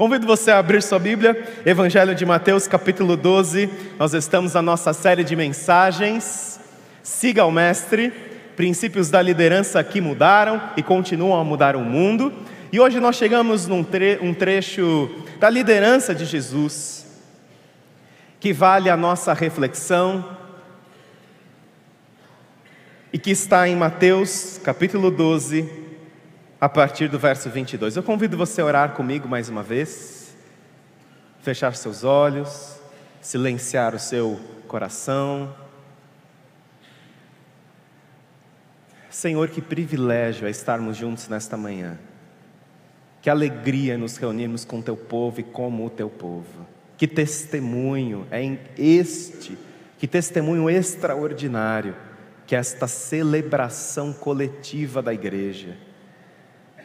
Convido você a abrir sua Bíblia, Evangelho de Mateus, capítulo 12. Nós estamos na nossa série de mensagens. Siga o Mestre, princípios da liderança que mudaram e continuam a mudar o mundo. E hoje nós chegamos num tre um trecho da liderança de Jesus, que vale a nossa reflexão e que está em Mateus, capítulo 12, a partir do verso 22. Eu convido você a orar comigo mais uma vez, fechar seus olhos, silenciar o seu coração. Senhor, que privilégio é estarmos juntos nesta manhã. Que alegria nos reunirmos com o teu povo e como o teu povo. Que testemunho é este, que testemunho extraordinário que esta celebração coletiva da igreja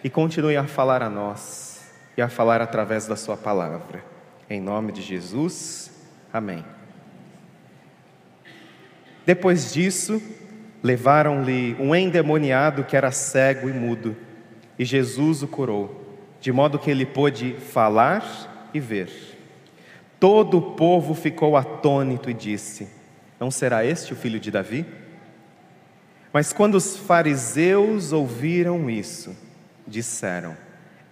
e continue a falar a nós e a falar através da Sua palavra. Em nome de Jesus, amém. Depois disso, levaram-lhe um endemoniado que era cego e mudo, e Jesus o curou, de modo que ele pôde falar e ver. Todo o povo ficou atônito e disse: Não será este o filho de Davi? Mas quando os fariseus ouviram isso, disseram: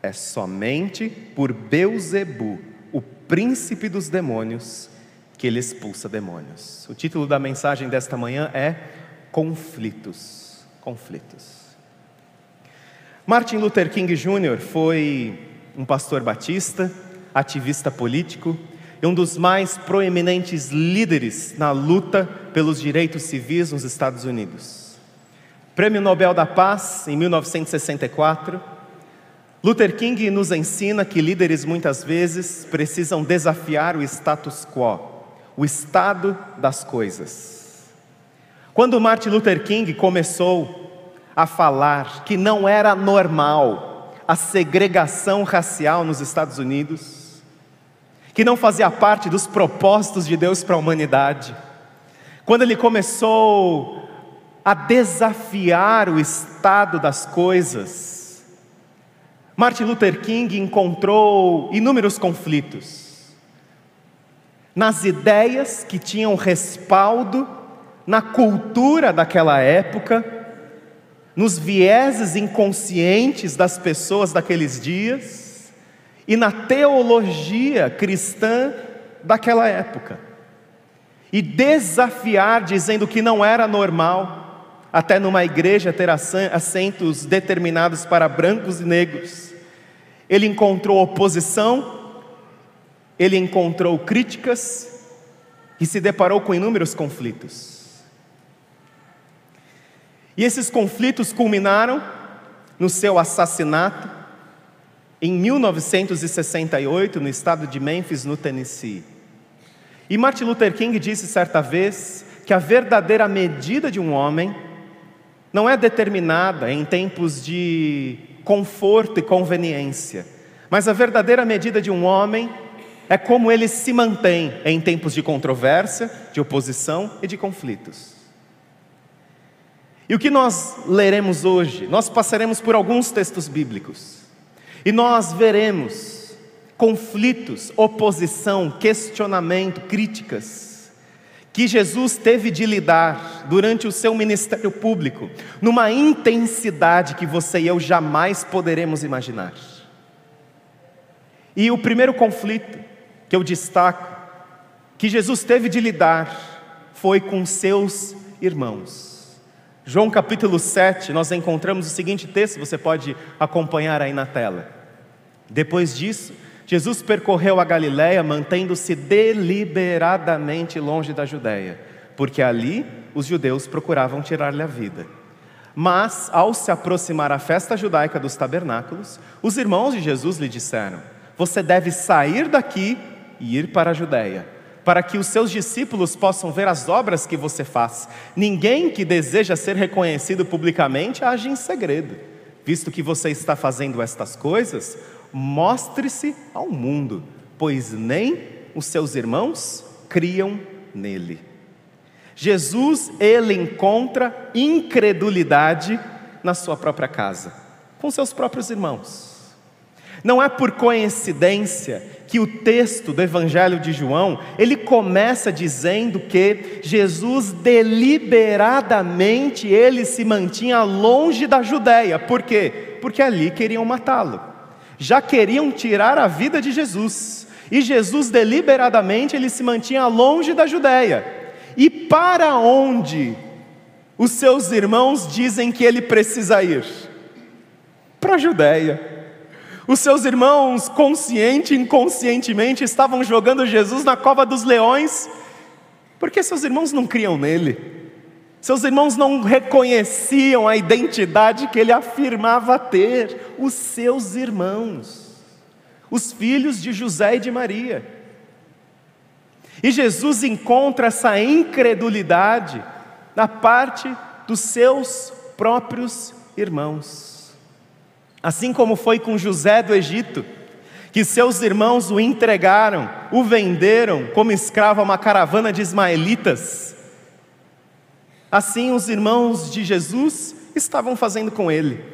É somente por Beuzebu, o príncipe dos demônios, que ele expulsa demônios. O título da mensagem desta manhã é Conflitos. Conflitos. Martin Luther King Jr. foi um pastor batista, ativista político e um dos mais proeminentes líderes na luta pelos direitos civis nos Estados Unidos. Prêmio Nobel da Paz em 1964. Luther King nos ensina que líderes muitas vezes precisam desafiar o status quo, o estado das coisas. Quando Martin Luther King começou a falar que não era normal a segregação racial nos Estados Unidos, que não fazia parte dos propósitos de Deus para a humanidade, quando ele começou a desafiar o estado das coisas. Martin Luther King encontrou inúmeros conflitos nas ideias que tinham respaldo na cultura daquela época, nos vieses inconscientes das pessoas daqueles dias e na teologia cristã daquela época. E desafiar dizendo que não era normal até numa igreja ter assentos determinados para brancos e negros. Ele encontrou oposição, ele encontrou críticas e se deparou com inúmeros conflitos. E esses conflitos culminaram no seu assassinato em 1968 no estado de Memphis, no Tennessee. E Martin Luther King disse certa vez que a verdadeira medida de um homem não é determinada em tempos de conforto e conveniência, mas a verdadeira medida de um homem é como ele se mantém em tempos de controvérsia, de oposição e de conflitos. E o que nós leremos hoje? Nós passaremos por alguns textos bíblicos e nós veremos conflitos, oposição, questionamento, críticas que Jesus teve de lidar durante o seu ministério público, numa intensidade que você e eu jamais poderemos imaginar. E o primeiro conflito que eu destaco, que Jesus teve de lidar, foi com seus irmãos. João capítulo 7, nós encontramos o seguinte texto, você pode acompanhar aí na tela. Depois disso, Jesus percorreu a Galiléia mantendo-se deliberadamente longe da Judéia, porque ali os judeus procuravam tirar-lhe a vida. Mas, ao se aproximar a festa judaica dos tabernáculos, os irmãos de Jesus lhe disseram: Você deve sair daqui e ir para a Judéia, para que os seus discípulos possam ver as obras que você faz. Ninguém que deseja ser reconhecido publicamente age em segredo. Visto que você está fazendo estas coisas, mostre-se ao mundo, pois nem os seus irmãos criam nele. Jesus, ele encontra incredulidade na sua própria casa, com seus próprios irmãos. Não é por coincidência que o texto do Evangelho de João, ele começa dizendo que Jesus deliberadamente ele se mantinha longe da Judéia. Por quê? Porque ali queriam matá-lo. Já queriam tirar a vida de Jesus. E Jesus deliberadamente ele se mantinha longe da Judéia. E para onde os seus irmãos dizem que ele precisa ir? Para a Judéia. Os seus irmãos, consciente e inconscientemente, estavam jogando Jesus na cova dos leões, porque seus irmãos não criam nele. Seus irmãos não reconheciam a identidade que ele afirmava ter. Os seus irmãos, os filhos de José e de Maria. E Jesus encontra essa incredulidade na parte dos seus próprios irmãos. Assim como foi com José do Egito, que seus irmãos o entregaram, o venderam como escravo a uma caravana de ismaelitas. Assim os irmãos de Jesus estavam fazendo com ele.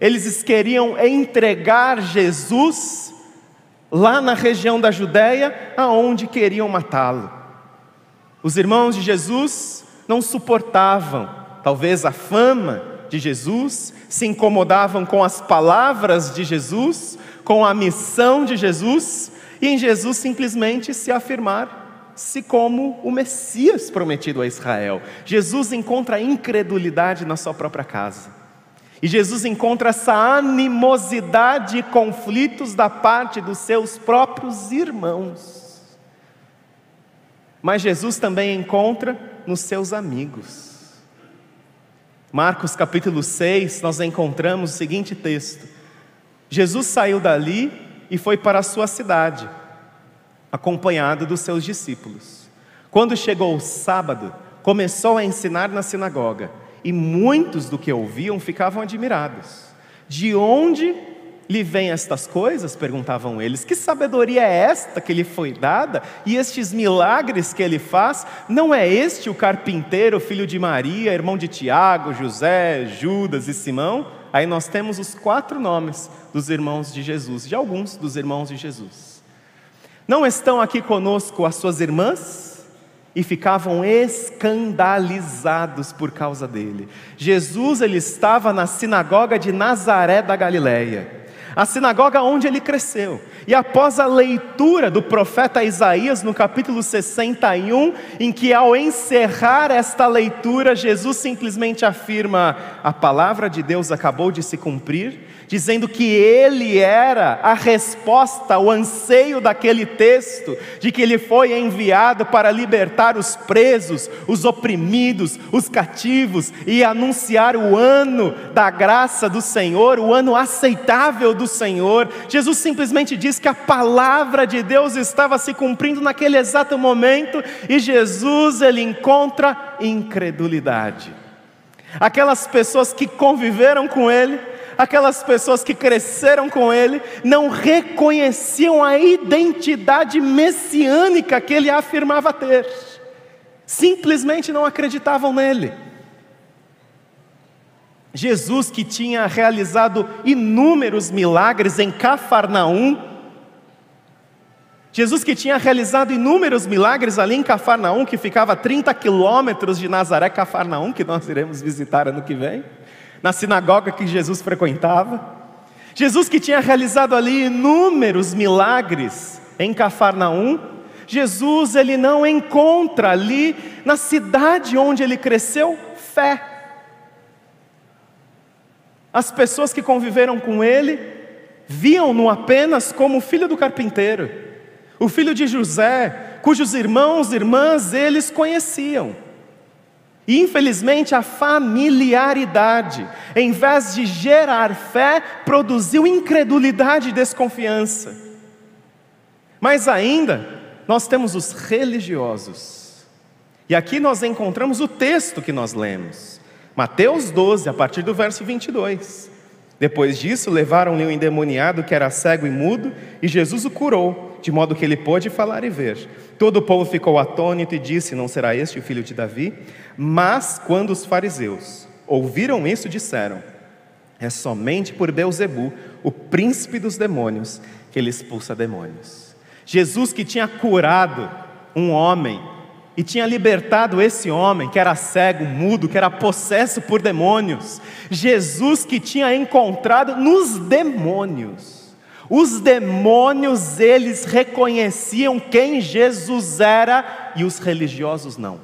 Eles queriam entregar Jesus lá na região da Judéia, aonde queriam matá-lo. Os irmãos de Jesus não suportavam, talvez a fama de Jesus, se incomodavam com as palavras de Jesus, com a missão de Jesus, e em Jesus simplesmente se afirmar-se como o Messias prometido a Israel. Jesus encontra incredulidade na sua própria casa. E Jesus encontra essa animosidade e conflitos da parte dos seus próprios irmãos. Mas Jesus também encontra nos seus amigos. Marcos capítulo 6, nós encontramos o seguinte texto: Jesus saiu dali e foi para a sua cidade, acompanhado dos seus discípulos. Quando chegou o sábado, começou a ensinar na sinagoga, e muitos do que ouviam ficavam admirados. De onde lhe vêm estas coisas? perguntavam eles. Que sabedoria é esta que lhe foi dada? E estes milagres que ele faz? Não é este o carpinteiro, filho de Maria, irmão de Tiago, José, Judas e Simão? Aí nós temos os quatro nomes dos irmãos de Jesus, de alguns dos irmãos de Jesus. Não estão aqui conosco as suas irmãs? e ficavam escandalizados por causa dele. Jesus ele estava na sinagoga de Nazaré da Galileia a sinagoga onde ele cresceu. E após a leitura do profeta Isaías no capítulo 61, em que ao encerrar esta leitura, Jesus simplesmente afirma: a palavra de Deus acabou de se cumprir, dizendo que ele era a resposta, o anseio daquele texto, de que ele foi enviado para libertar os presos, os oprimidos, os cativos e anunciar o ano da graça do Senhor, o ano aceitável do Senhor. Jesus simplesmente diz que a palavra de Deus estava se cumprindo naquele exato momento e Jesus ele encontra incredulidade. Aquelas pessoas que conviveram com ele, aquelas pessoas que cresceram com ele, não reconheciam a identidade messiânica que ele afirmava ter, simplesmente não acreditavam nele. Jesus, que tinha realizado inúmeros milagres em Cafarnaum, Jesus que tinha realizado inúmeros milagres ali em Cafarnaum, que ficava a 30 quilômetros de Nazaré, Cafarnaum, que nós iremos visitar ano que vem na sinagoga que Jesus frequentava. Jesus que tinha realizado ali inúmeros milagres em Cafarnaum, Jesus ele não encontra ali na cidade onde ele cresceu fé. As pessoas que conviveram com ele viam-no apenas como filho do carpinteiro, o filho de José, cujos irmãos e irmãs eles conheciam. E infelizmente a familiaridade, em vez de gerar fé, produziu incredulidade e desconfiança. Mas ainda, nós temos os religiosos. E aqui nós encontramos o texto que nós lemos. Mateus 12, a partir do verso 22. Depois disso, levaram-lhe um endemoniado que era cego e mudo, e Jesus o curou, de modo que ele pôde falar e ver. Todo o povo ficou atônito e disse: Não será este o filho de Davi? Mas quando os fariseus ouviram isso, disseram: É somente por Beuzebu, o príncipe dos demônios, que ele expulsa demônios. Jesus que tinha curado um homem e tinha libertado esse homem que era cego, mudo, que era possesso por demônios. Jesus que tinha encontrado nos demônios. Os demônios, eles reconheciam quem Jesus era e os religiosos não.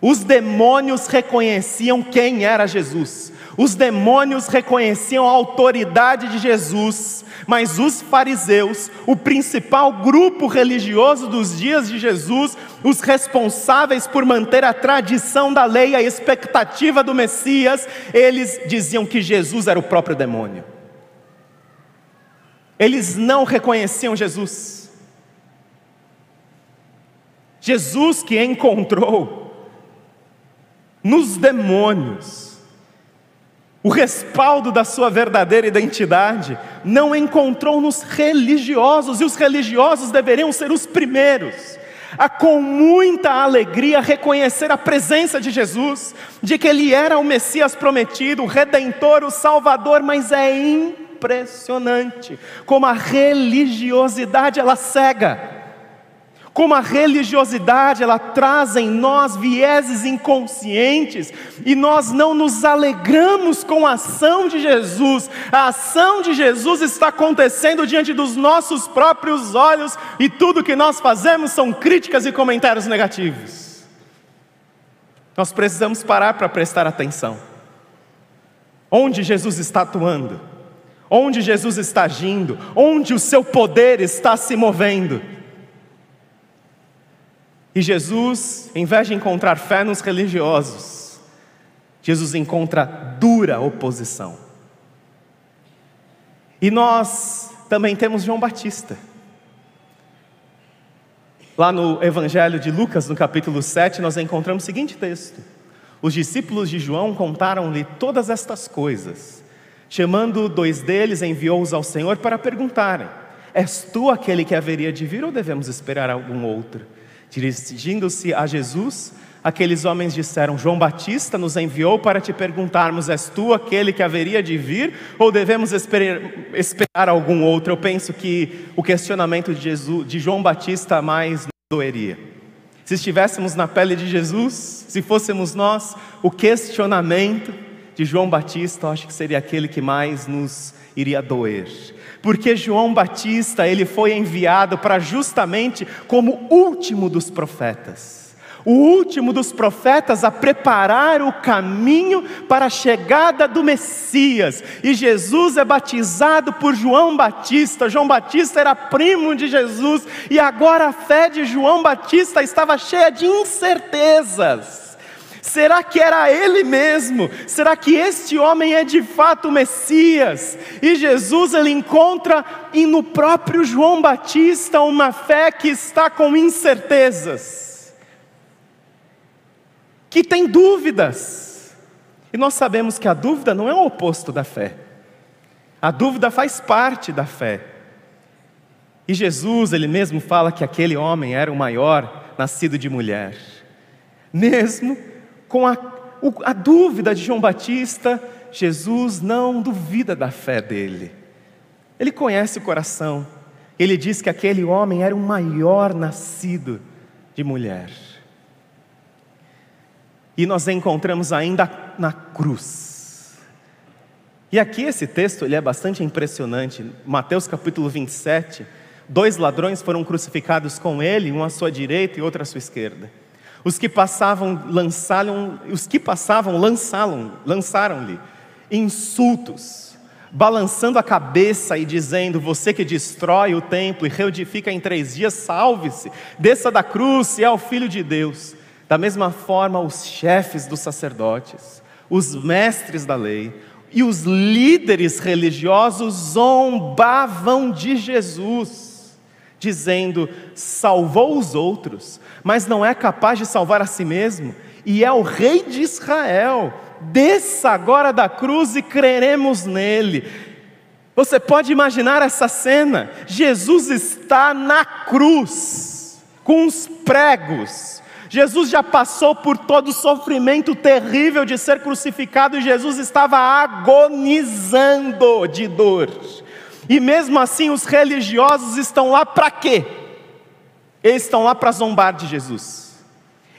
Os demônios reconheciam quem era Jesus. Os demônios reconheciam a autoridade de Jesus, mas os fariseus, o principal grupo religioso dos dias de Jesus, os responsáveis por manter a tradição da lei, a expectativa do Messias, eles diziam que Jesus era o próprio demônio. Eles não reconheciam Jesus. Jesus que encontrou nos demônios o respaldo da sua verdadeira identidade, não encontrou nos religiosos, e os religiosos deveriam ser os primeiros a com muita alegria reconhecer a presença de Jesus, de que Ele era o Messias prometido, o Redentor, o Salvador, mas é impressionante como a religiosidade ela cega como a religiosidade, ela traz em nós vieses inconscientes e nós não nos alegramos com a ação de Jesus. A ação de Jesus está acontecendo diante dos nossos próprios olhos e tudo que nós fazemos são críticas e comentários negativos. Nós precisamos parar para prestar atenção. Onde Jesus está atuando? Onde Jesus está agindo? Onde o seu poder está se movendo? E Jesus, em vez de encontrar fé nos religiosos, Jesus encontra dura oposição. E nós também temos João Batista. Lá no Evangelho de Lucas, no capítulo 7, nós encontramos o seguinte texto: Os discípulos de João contaram-lhe todas estas coisas. Chamando dois deles, enviou-os ao Senhor para perguntarem: És tu aquele que haveria de vir ou devemos esperar algum outro? Dirigindo-se a Jesus, aqueles homens disseram: João Batista nos enviou para te perguntarmos: És tu aquele que haveria de vir ou devemos esperar, esperar algum outro? Eu penso que o questionamento de, Jesus, de João Batista mais doeria. Se estivéssemos na pele de Jesus, se fôssemos nós, o questionamento de João Batista, eu acho que seria aquele que mais nos iria doer porque João Batista, ele foi enviado para justamente como último dos profetas. O último dos profetas a preparar o caminho para a chegada do Messias. E Jesus é batizado por João Batista. João Batista era primo de Jesus, e agora a fé de João Batista estava cheia de incertezas. Será que era ele mesmo? Será que este homem é de fato o Messias? E Jesus ele encontra e no próprio João Batista uma fé que está com incertezas, que tem dúvidas. E nós sabemos que a dúvida não é o oposto da fé. A dúvida faz parte da fé. E Jesus, ele mesmo fala que aquele homem era o maior nascido de mulher. Mesmo com a, a dúvida de João Batista, Jesus não duvida da fé dele. Ele conhece o coração. Ele diz que aquele homem era o maior nascido de mulher. E nós encontramos ainda na cruz. E aqui esse texto ele é bastante impressionante. Mateus capítulo 27, dois ladrões foram crucificados com ele, um à sua direita e outro à sua esquerda. Os que passavam lançaram, os que passavam lançaram, lançaram-lhe insultos, balançando a cabeça e dizendo: Você que destrói o templo e reedifica em três dias, salve-se, desça da cruz se é o filho de Deus. Da mesma forma, os chefes dos sacerdotes, os mestres da lei e os líderes religiosos zombavam de Jesus, dizendo: Salvou os outros, mas não é capaz de salvar a si mesmo, e é o Rei de Israel. Desça agora da cruz e creremos nele. Você pode imaginar essa cena? Jesus está na cruz, com os pregos, Jesus já passou por todo o sofrimento terrível de ser crucificado e Jesus estava agonizando de dor. E mesmo assim, os religiosos estão lá para quê? Eles estão lá para zombar de Jesus,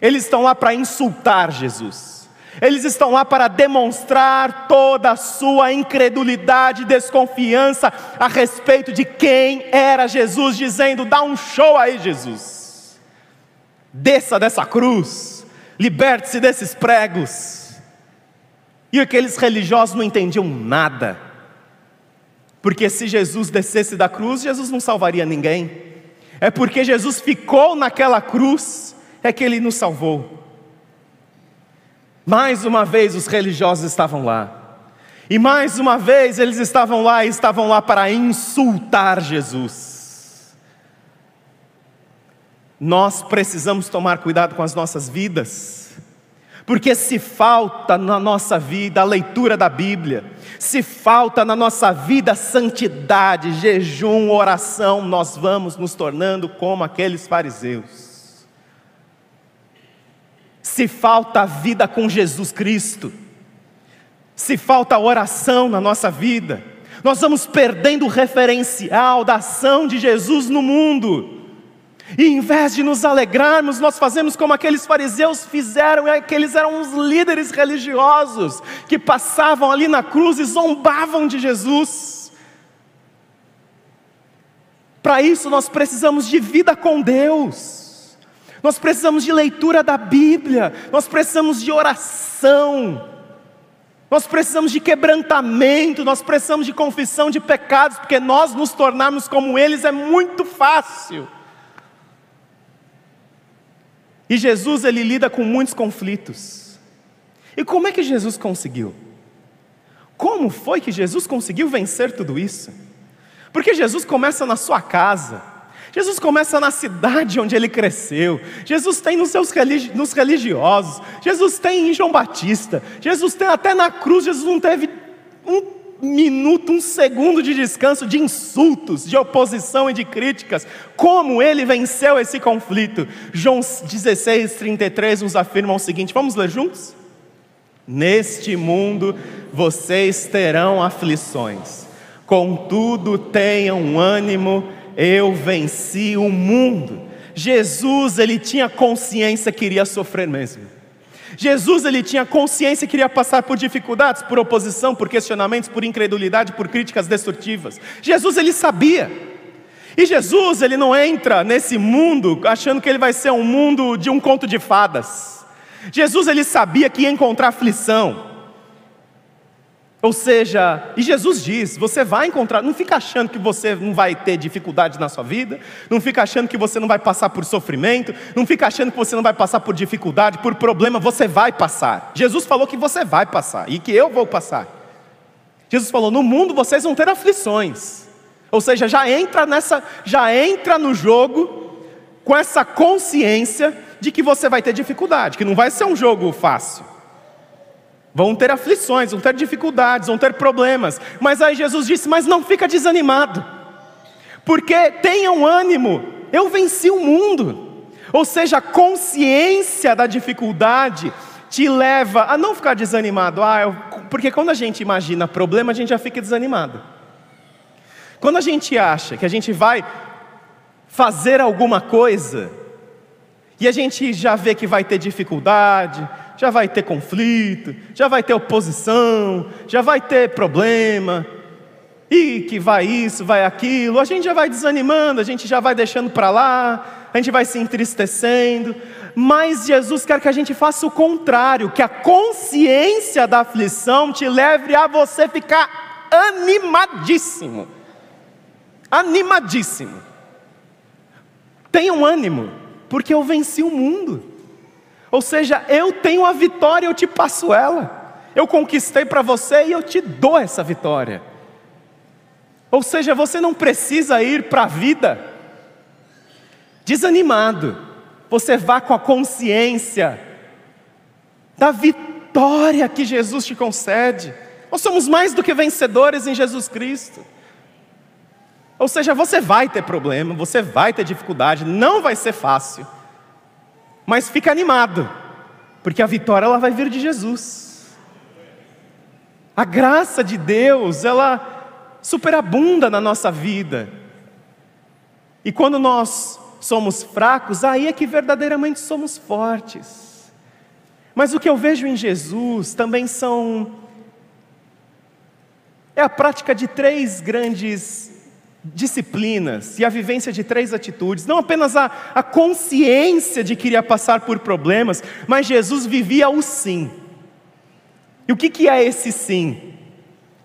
eles estão lá para insultar Jesus. Eles estão lá para demonstrar toda a sua incredulidade e desconfiança a respeito de quem era Jesus, dizendo: dá um show aí, Jesus. Desça dessa cruz, liberte-se desses pregos. E aqueles religiosos não entendiam nada, porque se Jesus descesse da cruz, Jesus não salvaria ninguém, é porque Jesus ficou naquela cruz, é que ele nos salvou. Mais uma vez os religiosos estavam lá. E mais uma vez eles estavam lá e estavam lá para insultar Jesus. Nós precisamos tomar cuidado com as nossas vidas, porque se falta na nossa vida a leitura da Bíblia, se falta na nossa vida santidade, jejum, oração, nós vamos nos tornando como aqueles fariseus se falta a vida com Jesus Cristo, se falta oração na nossa vida, nós vamos perdendo o referencial da ação de Jesus no mundo. E em vez de nos alegrarmos, nós fazemos como aqueles fariseus fizeram, é que eles eram os líderes religiosos que passavam ali na cruz e zombavam de Jesus. Para isso nós precisamos de vida com Deus nós precisamos de leitura da Bíblia, nós precisamos de oração, nós precisamos de quebrantamento, nós precisamos de confissão de pecados, porque nós nos tornarmos como eles é muito fácil. E Jesus ele lida com muitos conflitos. E como é que Jesus conseguiu? Como foi que Jesus conseguiu vencer tudo isso? Porque Jesus começa na sua casa. Jesus começa na cidade onde ele cresceu. Jesus tem nos seus religi nos religiosos. Jesus tem em João Batista. Jesus tem até na cruz. Jesus não teve um minuto, um segundo de descanso de insultos, de oposição e de críticas. Como ele venceu esse conflito? João 16, 33 nos afirma o seguinte: vamos ler juntos? Neste mundo vocês terão aflições, contudo tenham ânimo eu venci o mundo. Jesus, ele tinha consciência que iria sofrer mesmo. Jesus, ele tinha consciência que iria passar por dificuldades, por oposição, por questionamentos, por incredulidade, por críticas destrutivas. Jesus, ele sabia. E Jesus, ele não entra nesse mundo achando que ele vai ser um mundo de um conto de fadas. Jesus, ele sabia que ia encontrar aflição, ou seja, e Jesus diz: você vai encontrar, não fica achando que você não vai ter dificuldade na sua vida, não fica achando que você não vai passar por sofrimento, não fica achando que você não vai passar por dificuldade, por problema, você vai passar. Jesus falou que você vai passar e que eu vou passar. Jesus falou: no mundo vocês vão ter aflições. Ou seja, já entra nessa, já entra no jogo com essa consciência de que você vai ter dificuldade, que não vai ser um jogo fácil. Vão ter aflições, vão ter dificuldades, vão ter problemas. Mas aí Jesus disse: Mas não fica desanimado, porque tenham ânimo, eu venci o mundo. Ou seja, a consciência da dificuldade te leva a não ficar desanimado. Ah, eu... porque quando a gente imagina problema, a gente já fica desanimado. Quando a gente acha que a gente vai fazer alguma coisa, e a gente já vê que vai ter dificuldade, já vai ter conflito, já vai ter oposição, já vai ter problema, e que vai isso, vai aquilo, a gente já vai desanimando, a gente já vai deixando para lá, a gente vai se entristecendo, mas Jesus quer que a gente faça o contrário, que a consciência da aflição te leve a você ficar animadíssimo. Animadíssimo. Tenha um ânimo, porque eu venci o mundo. Ou seja, eu tenho a vitória, eu te passo ela. Eu conquistei para você e eu te dou essa vitória. Ou seja, você não precisa ir para a vida desanimado. Você vá com a consciência da vitória que Jesus te concede. Nós somos mais do que vencedores em Jesus Cristo. Ou seja, você vai ter problema, você vai ter dificuldade, não vai ser fácil. Mas fica animado, porque a vitória ela vai vir de Jesus. A graça de Deus, ela superabunda na nossa vida. E quando nós somos fracos, aí é que verdadeiramente somos fortes. Mas o que eu vejo em Jesus também são. É a prática de três grandes disciplinas e a vivência de três atitudes, não apenas a, a consciência de que iria passar por problemas, mas Jesus vivia o sim. E o que, que é esse sim?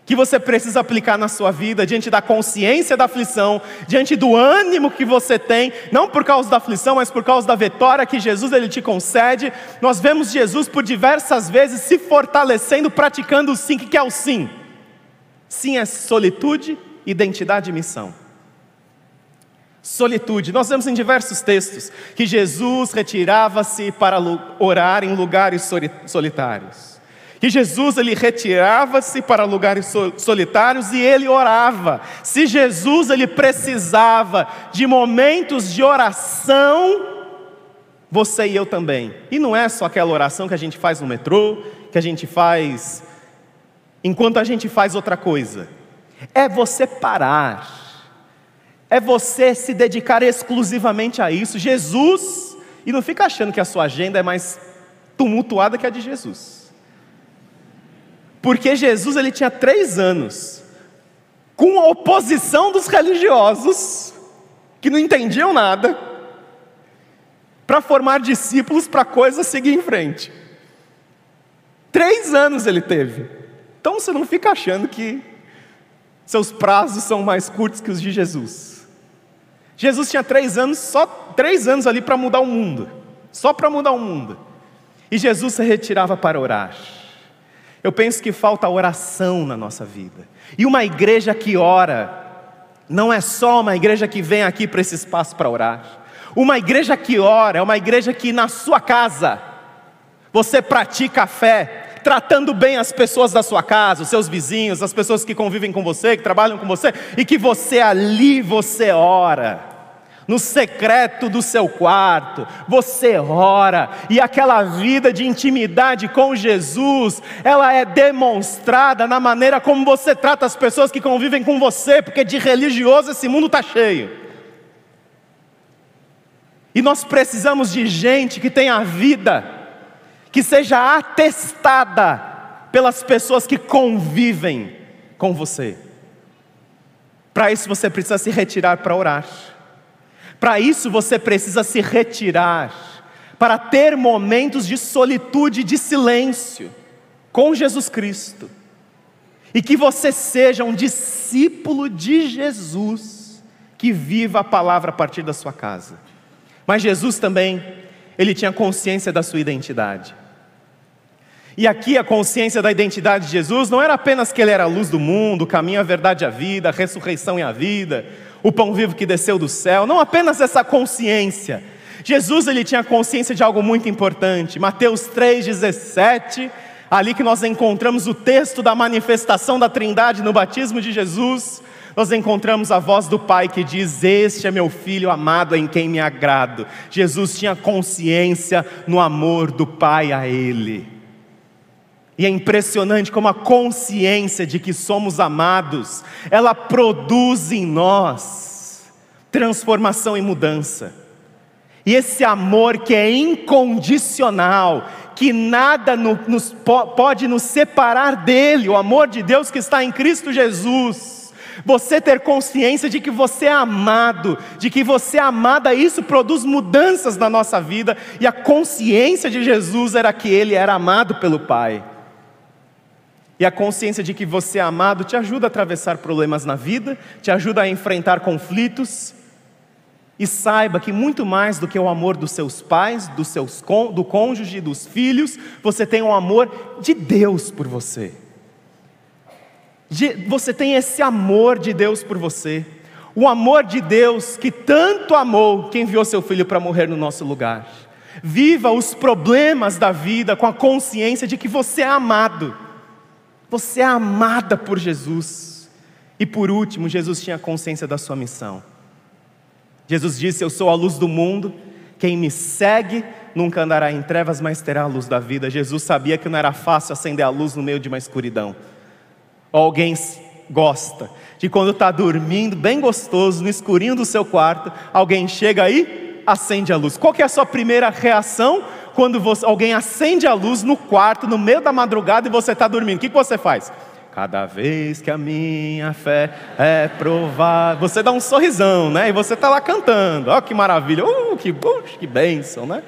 Que você precisa aplicar na sua vida, diante da consciência da aflição, diante do ânimo que você tem, não por causa da aflição, mas por causa da vitória que Jesus ele te concede. Nós vemos Jesus por diversas vezes se fortalecendo, praticando o sim. O que é o sim? Sim é solitude, identidade e missão. Solitude. Nós vemos em diversos textos que Jesus retirava-se para orar em lugares solitários. Que Jesus ele retirava-se para lugares solitários e ele orava. Se Jesus ele precisava de momentos de oração, você e eu também. E não é só aquela oração que a gente faz no metrô, que a gente faz enquanto a gente faz outra coisa é você parar, é você se dedicar exclusivamente a isso. Jesus, e não fica achando que a sua agenda é mais tumultuada que a de Jesus, porque Jesus ele tinha três anos, com a oposição dos religiosos, que não entendiam nada, para formar discípulos para a coisa seguir em frente. Três anos ele teve. Então você não fica achando que seus prazos são mais curtos que os de Jesus. Jesus tinha três anos, só três anos ali para mudar o mundo, só para mudar o mundo. E Jesus se retirava para orar. Eu penso que falta oração na nossa vida. E uma igreja que ora, não é só uma igreja que vem aqui para esse espaço para orar. Uma igreja que ora é uma igreja que na sua casa você pratica a fé, tratando bem as pessoas da sua casa, os seus vizinhos, as pessoas que convivem com você, que trabalham com você, e que você ali você ora. No secreto do seu quarto, você ora, e aquela vida de intimidade com Jesus, ela é demonstrada na maneira como você trata as pessoas que convivem com você, porque de religioso esse mundo está cheio. E nós precisamos de gente que tenha vida, que seja atestada pelas pessoas que convivem com você. Para isso você precisa se retirar para orar. Para isso você precisa se retirar para ter momentos de solitude, de silêncio com Jesus Cristo. E que você seja um discípulo de Jesus que viva a palavra a partir da sua casa. Mas Jesus também, ele tinha consciência da sua identidade. E aqui a consciência da identidade de Jesus não era apenas que ele era a luz do mundo, o caminho, a verdade, a vida, a ressurreição e a vida, o pão vivo que desceu do céu, não apenas essa consciência. Jesus ele tinha consciência de algo muito importante. Mateus 3:17, ali que nós encontramos o texto da manifestação da Trindade no batismo de Jesus, nós encontramos a voz do Pai que diz: Este é meu filho amado em quem me agrado. Jesus tinha consciência no amor do Pai a ele. E é impressionante como a consciência de que somos amados, ela produz em nós transformação e mudança. E esse amor que é incondicional, que nada nos, pode nos separar dele, o amor de Deus que está em Cristo Jesus. Você ter consciência de que você é amado, de que você é amada, isso produz mudanças na nossa vida, e a consciência de Jesus era que ele era amado pelo Pai. E a consciência de que você é amado te ajuda a atravessar problemas na vida, te ajuda a enfrentar conflitos. E saiba que muito mais do que o amor dos seus pais, dos seus, do cônjuge, dos filhos, você tem o amor de Deus por você. Você tem esse amor de Deus por você. O amor de Deus que tanto amou que enviou seu filho para morrer no nosso lugar. Viva os problemas da vida com a consciência de que você é amado você é amada por Jesus. E por último, Jesus tinha consciência da sua missão. Jesus disse: Eu sou a luz do mundo. Quem me segue nunca andará em trevas, mas terá a luz da vida. Jesus sabia que não era fácil acender a luz no meio de uma escuridão. alguém gosta de quando está dormindo, bem gostoso, no escurinho do seu quarto, alguém chega aí, acende a luz. Qual é a sua primeira reação quando você, alguém acende a luz no quarto, no meio da madrugada e você está dormindo? O que, que você faz? Cada vez que a minha fé é provada, você dá um sorrisão, né? E você está lá cantando. Oh, que maravilha, uh, que, uh, que bênção, né?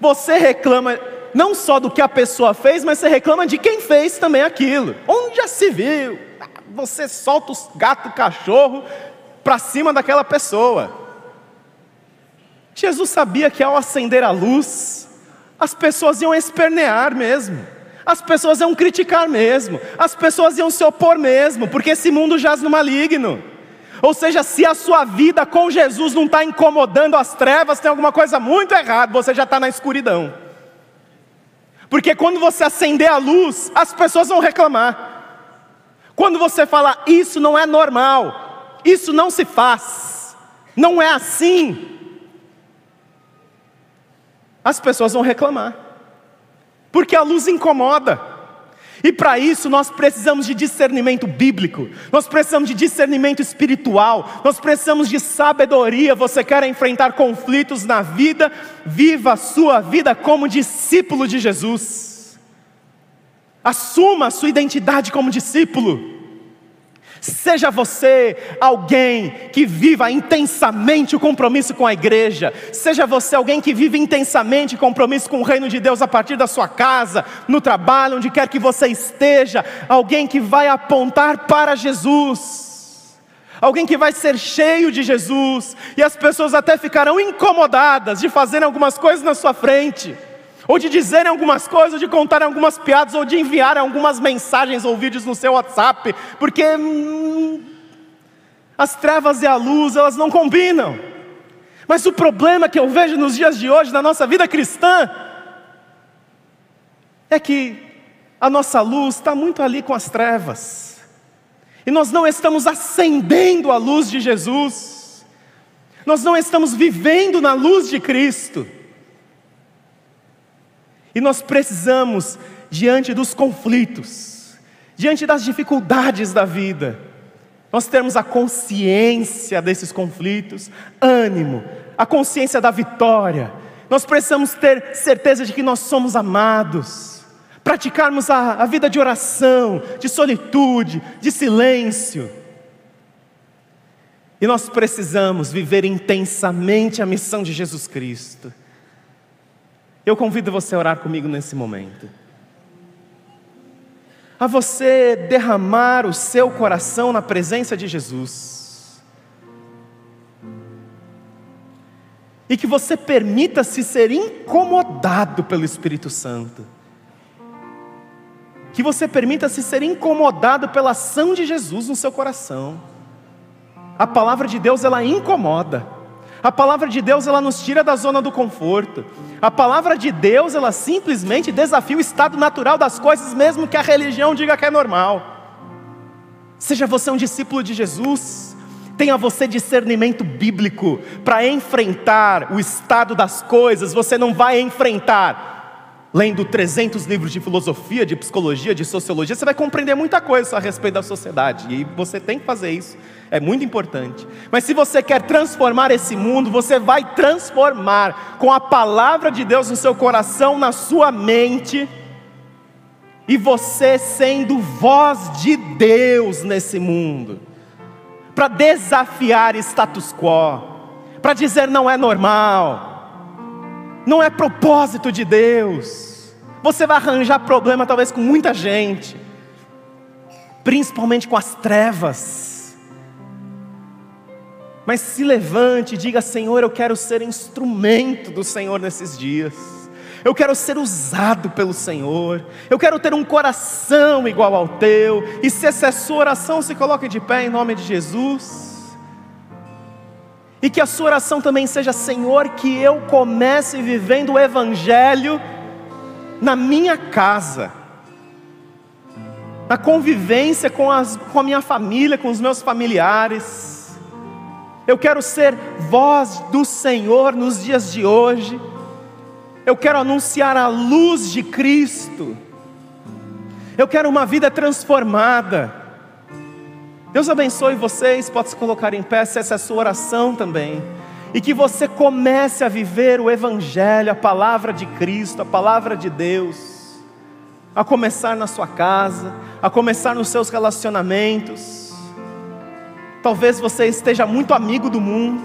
Você reclama não só do que a pessoa fez, mas você reclama de quem fez também aquilo. Onde já se viu? Você solta os gato cachorro para cima daquela pessoa. Jesus sabia que ao acender a luz, as pessoas iam espernear mesmo as pessoas iam criticar mesmo, as pessoas iam se opor mesmo, porque esse mundo jaz no maligno. Ou seja, se a sua vida com Jesus não está incomodando as trevas, tem alguma coisa muito errada, você já está na escuridão. Porque quando você acender a luz, as pessoas vão reclamar. Quando você falar, isso não é normal, isso não se faz, não é assim, as pessoas vão reclamar porque a luz incomoda. E para isso nós precisamos de discernimento bíblico, nós precisamos de discernimento espiritual, nós precisamos de sabedoria. Você quer enfrentar conflitos na vida? Viva a sua vida como discípulo de Jesus. Assuma a sua identidade como discípulo. Seja você alguém que viva intensamente o compromisso com a igreja, seja você alguém que vive intensamente o compromisso com o reino de Deus a partir da sua casa, no trabalho, onde quer que você esteja, alguém que vai apontar para Jesus, alguém que vai ser cheio de Jesus, e as pessoas até ficarão incomodadas de fazer algumas coisas na sua frente ou de dizerem algumas coisas, ou de contarem algumas piadas, ou de enviarem algumas mensagens ou vídeos no seu WhatsApp, porque hum, as trevas e a luz, elas não combinam. Mas o problema que eu vejo nos dias de hoje, na nossa vida cristã, é que a nossa luz está muito ali com as trevas, e nós não estamos acendendo a luz de Jesus, nós não estamos vivendo na luz de Cristo. E nós precisamos, diante dos conflitos, diante das dificuldades da vida, nós termos a consciência desses conflitos, ânimo, a consciência da vitória. Nós precisamos ter certeza de que nós somos amados, praticarmos a, a vida de oração, de solitude, de silêncio. E nós precisamos viver intensamente a missão de Jesus Cristo. Eu convido você a orar comigo nesse momento. A você derramar o seu coração na presença de Jesus. E que você permita-se ser incomodado pelo Espírito Santo. Que você permita-se ser incomodado pela ação de Jesus no seu coração. A palavra de Deus, ela incomoda. A palavra de Deus ela nos tira da zona do conforto. A palavra de Deus ela simplesmente desafia o estado natural das coisas, mesmo que a religião diga que é normal. Seja você um discípulo de Jesus, tenha você discernimento bíblico para enfrentar o estado das coisas. Você não vai enfrentar lendo 300 livros de filosofia, de psicologia, de sociologia, você vai compreender muita coisa a respeito da sociedade, e você tem que fazer isso, é muito importante. Mas se você quer transformar esse mundo, você vai transformar com a palavra de Deus no seu coração, na sua mente, e você sendo voz de Deus nesse mundo, para desafiar status quo, para dizer não é normal, não é propósito de Deus. Você vai arranjar problema talvez com muita gente, principalmente com as trevas. Mas se levante e diga: Senhor, eu quero ser instrumento do Senhor nesses dias. Eu quero ser usado pelo Senhor. Eu quero ter um coração igual ao teu. E se essa é a sua oração, se coloque de pé em nome de Jesus. E que a sua oração também seja: Senhor, que eu comece vivendo o Evangelho na minha casa, na convivência com, as, com a minha família, com os meus familiares. Eu quero ser voz do Senhor nos dias de hoje. Eu quero anunciar a luz de Cristo. Eu quero uma vida transformada. Deus abençoe vocês, pode se colocar em pé, se essa é a sua oração também. E que você comece a viver o Evangelho, a palavra de Cristo, a palavra de Deus, a começar na sua casa, a começar nos seus relacionamentos. Talvez você esteja muito amigo do mundo,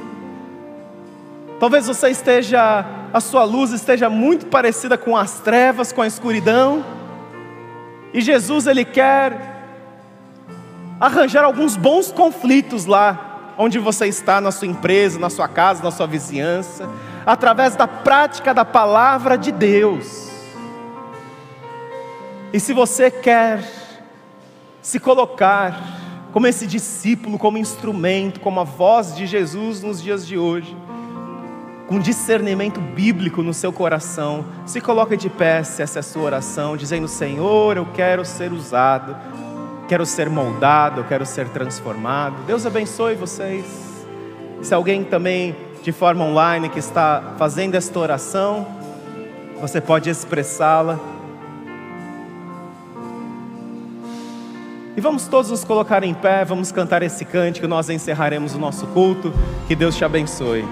talvez você esteja, a sua luz esteja muito parecida com as trevas, com a escuridão, e Jesus, Ele quer arranjar alguns bons conflitos lá onde você está, na sua empresa, na sua casa, na sua vizinhança, através da prática da palavra de Deus. E se você quer se colocar como esse discípulo, como instrumento, como a voz de Jesus nos dias de hoje, com discernimento bíblico no seu coração, se coloque de pé se essa é a sua oração, dizendo: Senhor, eu quero ser usado quero ser moldado, quero ser transformado. Deus abençoe vocês. Se alguém também de forma online que está fazendo esta oração, você pode expressá-la. E vamos todos nos colocar em pé, vamos cantar esse cântico, nós encerraremos o nosso culto. Que Deus te abençoe.